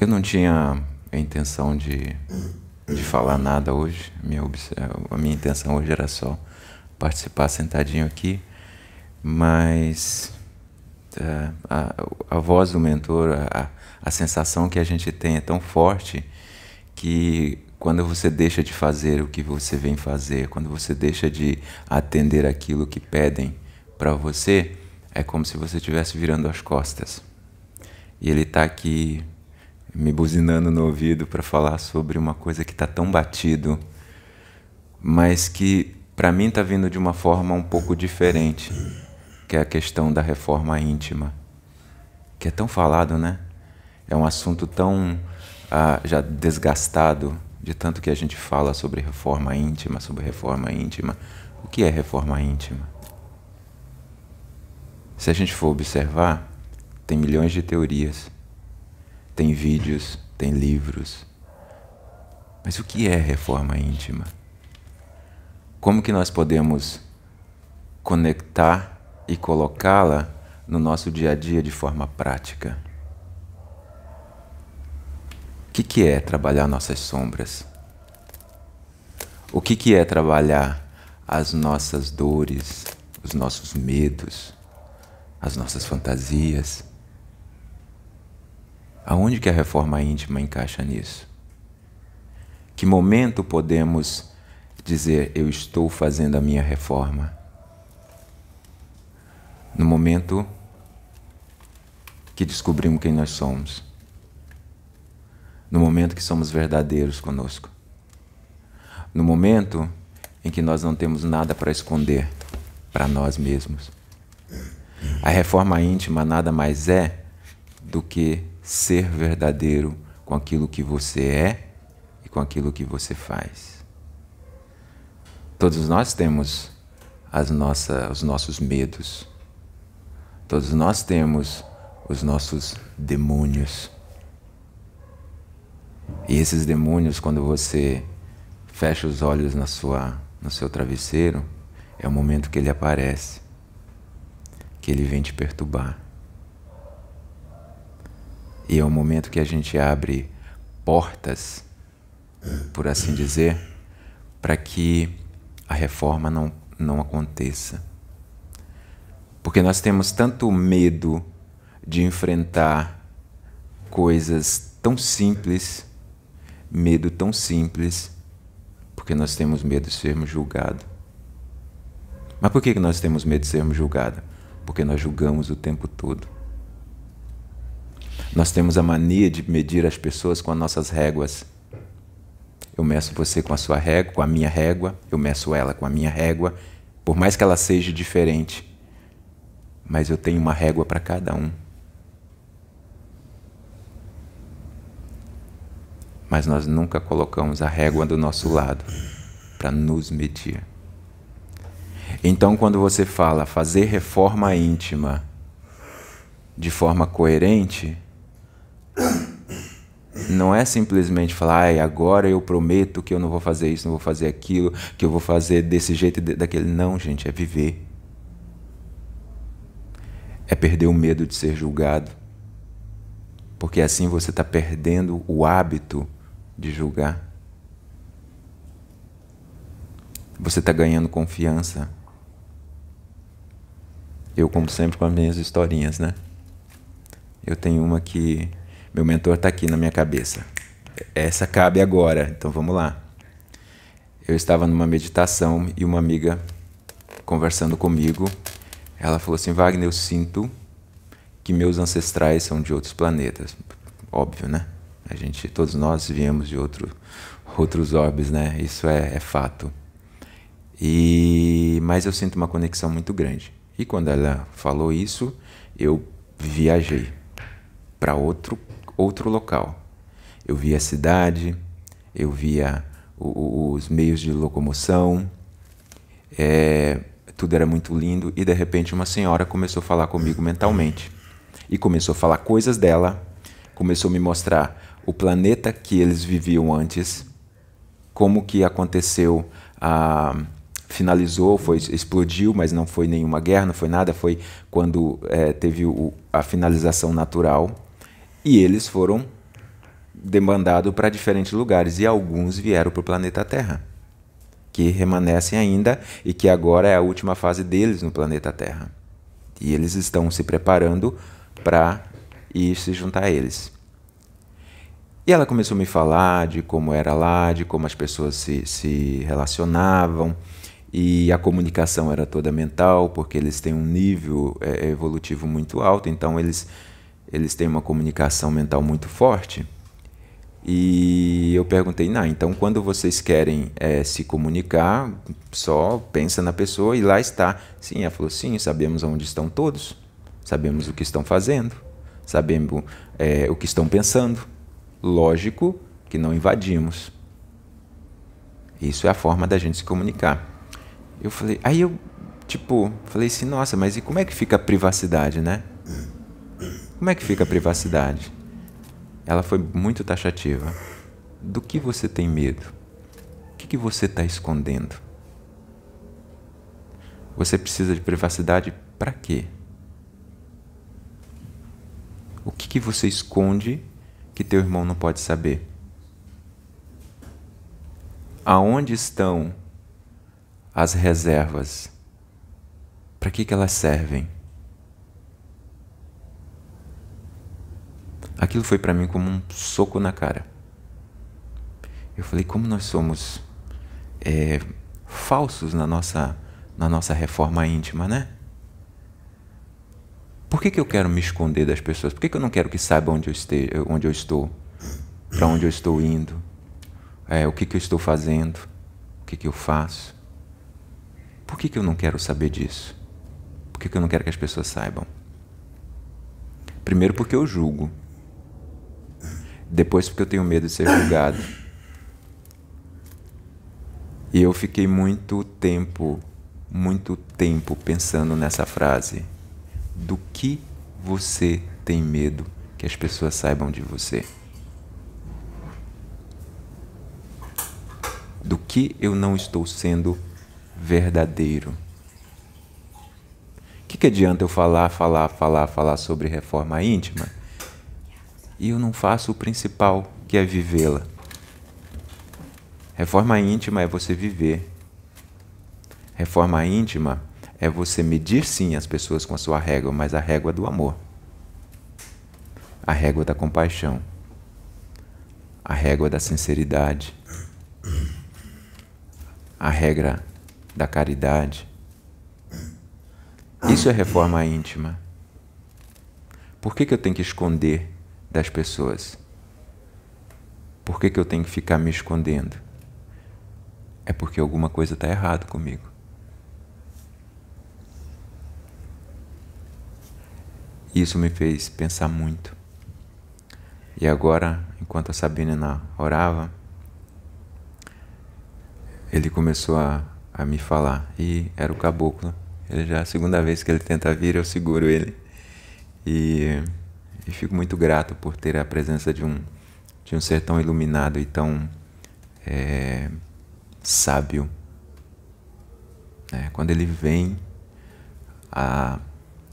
Eu não tinha a intenção de, de falar nada hoje. Minha, a minha intenção hoje era só participar sentadinho aqui, mas é, a, a voz do mentor, a, a sensação que a gente tem é tão forte que quando você deixa de fazer o que você vem fazer, quando você deixa de atender aquilo que pedem para você, é como se você estivesse virando as costas. E ele está aqui me buzinando no ouvido para falar sobre uma coisa que está tão batido, mas que para mim está vindo de uma forma um pouco diferente, que é a questão da reforma íntima, que é tão falado, né? É um assunto tão ah, já desgastado de tanto que a gente fala sobre reforma íntima, sobre reforma íntima. O que é reforma íntima? Se a gente for observar, tem milhões de teorias tem vídeos, tem livros. Mas o que é reforma íntima? Como que nós podemos conectar e colocá-la no nosso dia a dia de forma prática? O que, que é trabalhar nossas sombras? O que, que é trabalhar as nossas dores, os nossos medos, as nossas fantasias? Aonde que a reforma íntima encaixa nisso? Que momento podemos dizer eu estou fazendo a minha reforma? No momento que descobrimos quem nós somos. No momento que somos verdadeiros conosco. No momento em que nós não temos nada para esconder para nós mesmos. A reforma íntima nada mais é do que ser verdadeiro com aquilo que você é e com aquilo que você faz. Todos nós temos as nossa, os nossos medos. Todos nós temos os nossos demônios. E esses demônios, quando você fecha os olhos na sua, no seu travesseiro, é o momento que ele aparece, que ele vem te perturbar. E é o momento que a gente abre portas, por assim dizer, para que a reforma não, não aconteça. Porque nós temos tanto medo de enfrentar coisas tão simples, medo tão simples, porque nós temos medo de sermos julgados. Mas por que nós temos medo de sermos julgados? Porque nós julgamos o tempo todo. Nós temos a mania de medir as pessoas com as nossas réguas. Eu meço você com a sua régua, com a minha régua, eu meço ela com a minha régua, por mais que ela seja diferente. Mas eu tenho uma régua para cada um. Mas nós nunca colocamos a régua do nosso lado para nos medir. Então, quando você fala fazer reforma íntima de forma coerente, não é simplesmente falar, ah, agora eu prometo que eu não vou fazer isso, não vou fazer aquilo, que eu vou fazer desse jeito e daquele. Não, gente, é viver. É perder o medo de ser julgado. Porque assim você está perdendo o hábito de julgar. Você está ganhando confiança. Eu, como sempre, com as minhas historinhas, né? Eu tenho uma que meu mentor está aqui na minha cabeça. Essa cabe agora, então vamos lá. Eu estava numa meditação e uma amiga conversando comigo, ela falou assim: Wagner, eu sinto que meus ancestrais são de outros planetas. Óbvio, né? A gente, todos nós viemos de outro, outros orbes, né? Isso é, é fato. E mas eu sinto uma conexão muito grande. E quando ela falou isso, eu viajei para outro outro local. Eu via a cidade, eu via o, os meios de locomoção, é, tudo era muito lindo e de repente uma senhora começou a falar comigo mentalmente e começou a falar coisas dela, começou a me mostrar o planeta que eles viviam antes, como que aconteceu a finalizou, foi explodiu, mas não foi nenhuma guerra, não foi nada, foi quando é, teve o, a finalização natural e eles foram demandado para diferentes lugares e alguns vieram para o planeta Terra, que remanescem ainda e que agora é a última fase deles no planeta Terra. E eles estão se preparando para ir se juntar a eles. E ela começou a me falar de como era lá, de como as pessoas se, se relacionavam, e a comunicação era toda mental, porque eles têm um nível é, evolutivo muito alto, então eles, eles têm uma comunicação mental muito forte. E eu perguntei, não, então quando vocês querem é, se comunicar, só pensa na pessoa e lá está. Sim, ela falou, sim, sabemos onde estão todos, sabemos o que estão fazendo, sabemos é, o que estão pensando. Lógico que não invadimos. Isso é a forma da gente se comunicar. Eu falei, aí eu, tipo, falei assim, nossa, mas e como é que fica a privacidade, né? Como é que fica a privacidade? Ela foi muito taxativa. Do que você tem medo? O que, que você está escondendo? Você precisa de privacidade para quê? O que, que você esconde que teu irmão não pode saber? Aonde estão as reservas? Para que, que elas servem? Aquilo foi para mim como um soco na cara. Eu falei, como nós somos é, falsos na nossa, na nossa reforma íntima, né? Por que, que eu quero me esconder das pessoas? Por que, que eu não quero que saibam onde eu, este, onde eu estou? Para onde eu estou indo? É, o que, que eu estou fazendo? O que, que eu faço? Por que, que eu não quero saber disso? Por que, que eu não quero que as pessoas saibam? Primeiro, porque eu julgo. Depois, porque eu tenho medo de ser julgado. E eu fiquei muito tempo, muito tempo pensando nessa frase. Do que você tem medo que as pessoas saibam de você? Do que eu não estou sendo verdadeiro? O que, que adianta eu falar, falar, falar, falar sobre reforma íntima e eu não faço o principal, que é vivê-la. Reforma íntima é você viver. Reforma íntima é você medir sim as pessoas com a sua régua, mas a régua do amor. A régua da compaixão. A régua da sinceridade. A regra da caridade. Isso é reforma íntima. Por que, que eu tenho que esconder das pessoas. Por que, que eu tenho que ficar me escondendo? É porque alguma coisa está errada comigo. Isso me fez pensar muito. E agora, enquanto a Sabina orava, ele começou a, a me falar. E era o caboclo. Ele já a segunda vez que ele tenta vir, eu seguro ele. E e fico muito grato por ter a presença de um, de um ser tão iluminado e tão é, sábio. É, quando ele vem, a,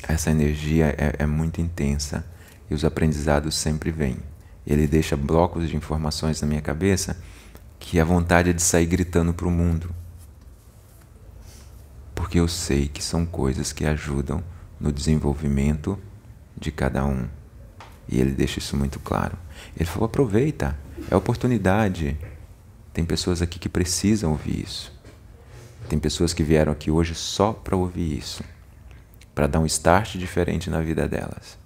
essa energia é, é muito intensa e os aprendizados sempre vêm. Ele deixa blocos de informações na minha cabeça que a vontade é de sair gritando para o mundo. Porque eu sei que são coisas que ajudam no desenvolvimento de cada um. E ele deixa isso muito claro. Ele falou: aproveita, é oportunidade. Tem pessoas aqui que precisam ouvir isso. Tem pessoas que vieram aqui hoje só para ouvir isso, para dar um start diferente na vida delas.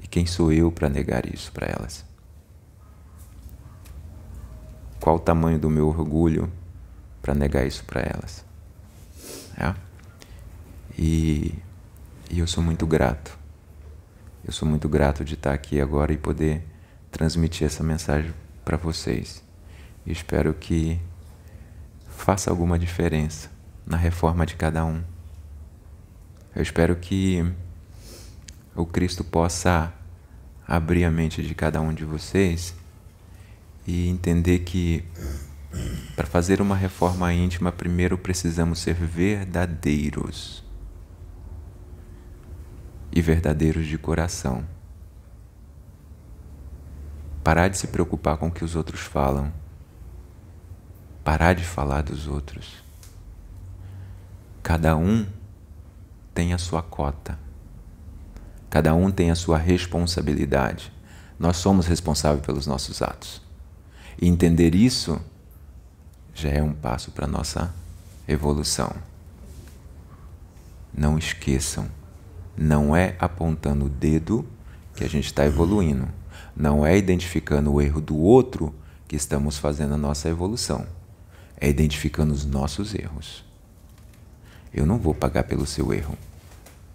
E quem sou eu para negar isso para elas? Qual o tamanho do meu orgulho para negar isso para elas? É? E, e eu sou muito grato eu sou muito grato de estar aqui agora e poder transmitir essa mensagem para vocês. E espero que faça alguma diferença na reforma de cada um. Eu espero que o Cristo possa abrir a mente de cada um de vocês e entender que para fazer uma reforma íntima, primeiro precisamos ser verdadeiros e verdadeiros de coração. Parar de se preocupar com o que os outros falam. Parar de falar dos outros. Cada um tem a sua cota. Cada um tem a sua responsabilidade. Nós somos responsáveis pelos nossos atos. E entender isso já é um passo para a nossa evolução. Não esqueçam, não é apontando o dedo que a gente está evoluindo. Não é identificando o erro do outro que estamos fazendo a nossa evolução. É identificando os nossos erros. Eu não vou pagar pelo seu erro.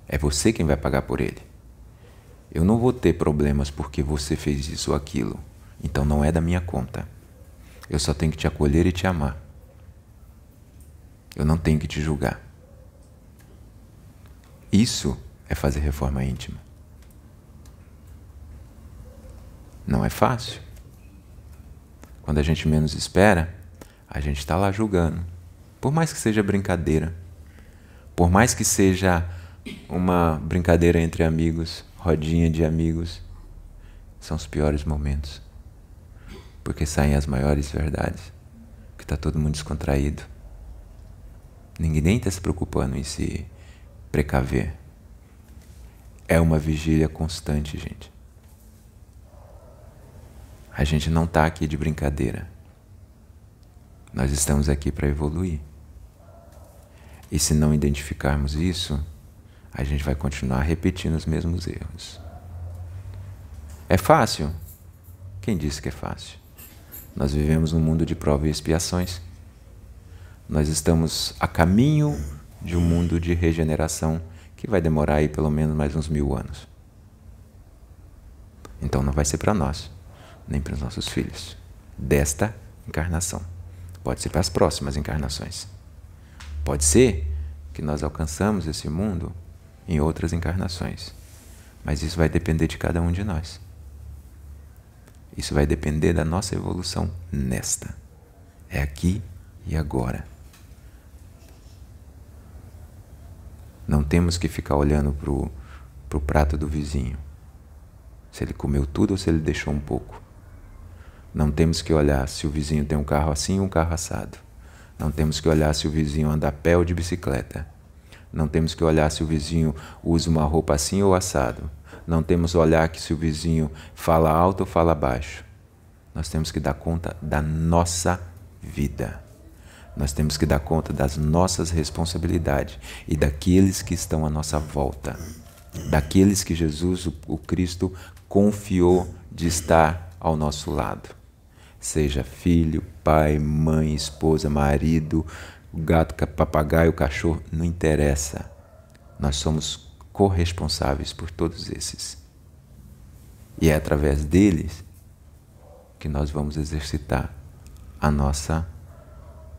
É você quem vai pagar por ele. Eu não vou ter problemas porque você fez isso ou aquilo. Então não é da minha conta. Eu só tenho que te acolher e te amar. Eu não tenho que te julgar. Isso é fazer reforma íntima. Não é fácil. Quando a gente menos espera, a gente está lá julgando. Por mais que seja brincadeira, por mais que seja uma brincadeira entre amigos, rodinha de amigos, são os piores momentos. Porque saem as maiores verdades. Que está todo mundo descontraído. Ninguém nem está se preocupando em se precaver. É uma vigília constante, gente. A gente não está aqui de brincadeira. Nós estamos aqui para evoluir. E se não identificarmos isso, a gente vai continuar repetindo os mesmos erros. É fácil? Quem disse que é fácil? Nós vivemos num mundo de provas e expiações. Nós estamos a caminho de um mundo de regeneração que vai demorar aí pelo menos mais uns mil anos. Então não vai ser para nós, nem para os nossos filhos, desta encarnação. Pode ser para as próximas encarnações. Pode ser que nós alcançamos esse mundo em outras encarnações. Mas isso vai depender de cada um de nós. Isso vai depender da nossa evolução nesta. É aqui e agora. Não temos que ficar olhando para o prato do vizinho. Se ele comeu tudo ou se ele deixou um pouco. Não temos que olhar se o vizinho tem um carro assim ou um carro assado. Não temos que olhar se o vizinho anda a pé ou de bicicleta. Não temos que olhar se o vizinho usa uma roupa assim ou assado. Não temos que olhar que se o vizinho fala alto ou fala baixo. Nós temos que dar conta da nossa vida. Nós temos que dar conta das nossas responsabilidades e daqueles que estão à nossa volta. Daqueles que Jesus, o Cristo, confiou de estar ao nosso lado. Seja filho, pai, mãe, esposa, marido, gato, papagaio, cachorro, não interessa. Nós somos corresponsáveis por todos esses. E é através deles que nós vamos exercitar a nossa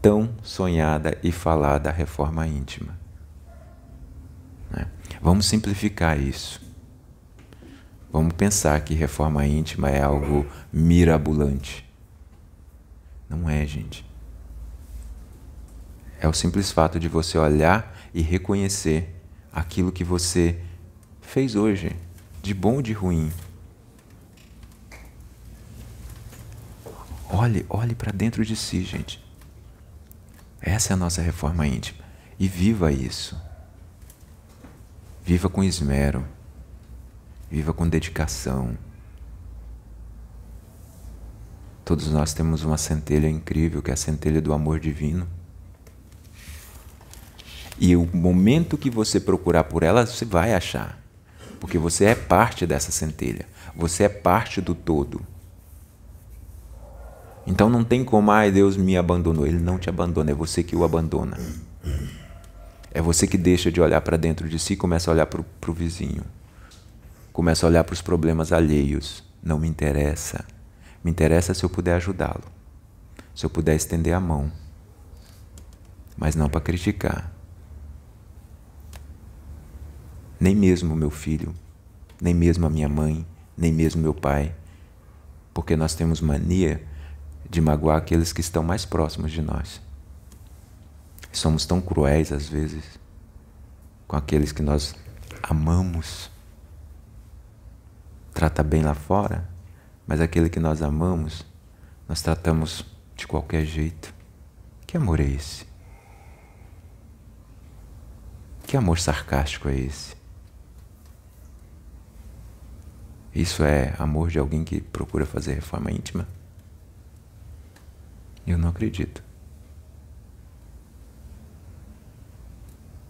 tão sonhada e falada reforma íntima. Né? Vamos simplificar isso. Vamos pensar que reforma íntima é algo mirabolante. Não é, gente é o simples fato de você olhar e reconhecer aquilo que você fez hoje, de bom ou de ruim. Olhe, olhe para dentro de si, gente. Essa é a nossa reforma íntima. E viva isso. Viva com esmero. Viva com dedicação. Todos nós temos uma centelha incrível, que é a centelha do amor divino. E o momento que você procurar por ela, você vai achar. Porque você é parte dessa centelha. Você é parte do todo. Então não tem como, ai, Deus me abandonou. Ele não te abandona, é você que o abandona. É você que deixa de olhar para dentro de si e começa a olhar para o vizinho. Começa a olhar para os problemas alheios. Não me interessa. Me interessa se eu puder ajudá-lo. Se eu puder estender a mão. Mas não para criticar nem mesmo meu filho, nem mesmo a minha mãe, nem mesmo meu pai, porque nós temos mania de magoar aqueles que estão mais próximos de nós. Somos tão cruéis às vezes com aqueles que nós amamos. Trata bem lá fora, Mas aquele que nós amamos, nós tratamos de qualquer jeito. Que amor é esse? Que amor sarcástico é esse? Isso é amor de alguém que procura fazer reforma íntima? Eu não acredito.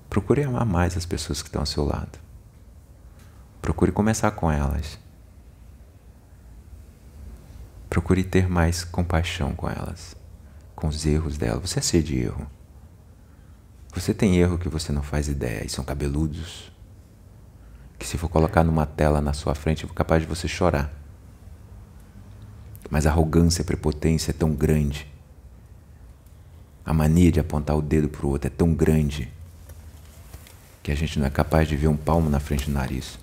Procure amar mais as pessoas que estão ao seu lado. Procure começar com elas. Procure ter mais compaixão com elas, com os erros delas. Você é ser de erro. Você tem erro que você não faz ideia e são cabeludos que se for colocar numa tela na sua frente, é capaz de você chorar. Mas a arrogância, a prepotência é tão grande. A mania de apontar o dedo para o outro é tão grande que a gente não é capaz de ver um palmo na frente do nariz.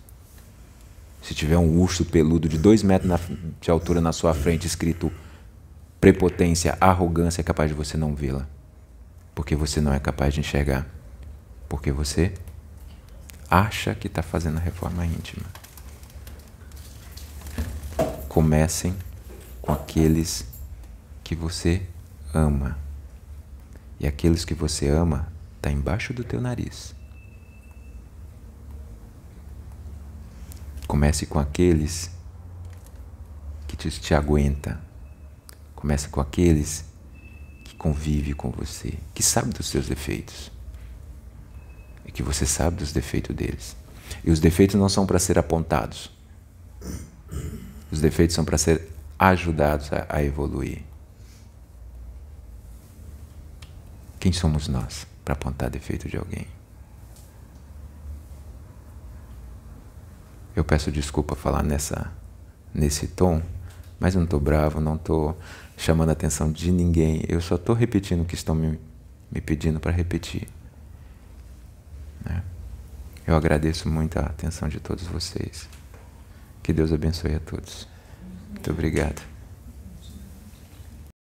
Se tiver um urso peludo de dois metros de altura na sua frente, escrito prepotência, arrogância, é capaz de você não vê-la. Porque você não é capaz de enxergar. Porque você acha que está fazendo a reforma íntima. Comecem com aqueles que você ama. E aqueles que você ama está embaixo do teu nariz. Comece com aqueles que te, te aguenta. Comece com aqueles que convive com você, que sabe dos seus defeitos e que você sabe dos defeitos deles. E os defeitos não são para ser apontados. Os defeitos são para ser ajudados a, a evoluir. Quem somos nós para apontar defeito de alguém? Eu peço desculpa falar nessa, nesse tom, mas eu não estou bravo, não estou chamando a atenção de ninguém. Eu só estou repetindo o que estão me, me pedindo para repetir. Né? Eu agradeço muito a atenção de todos vocês. Que Deus abençoe a todos. Muito obrigado.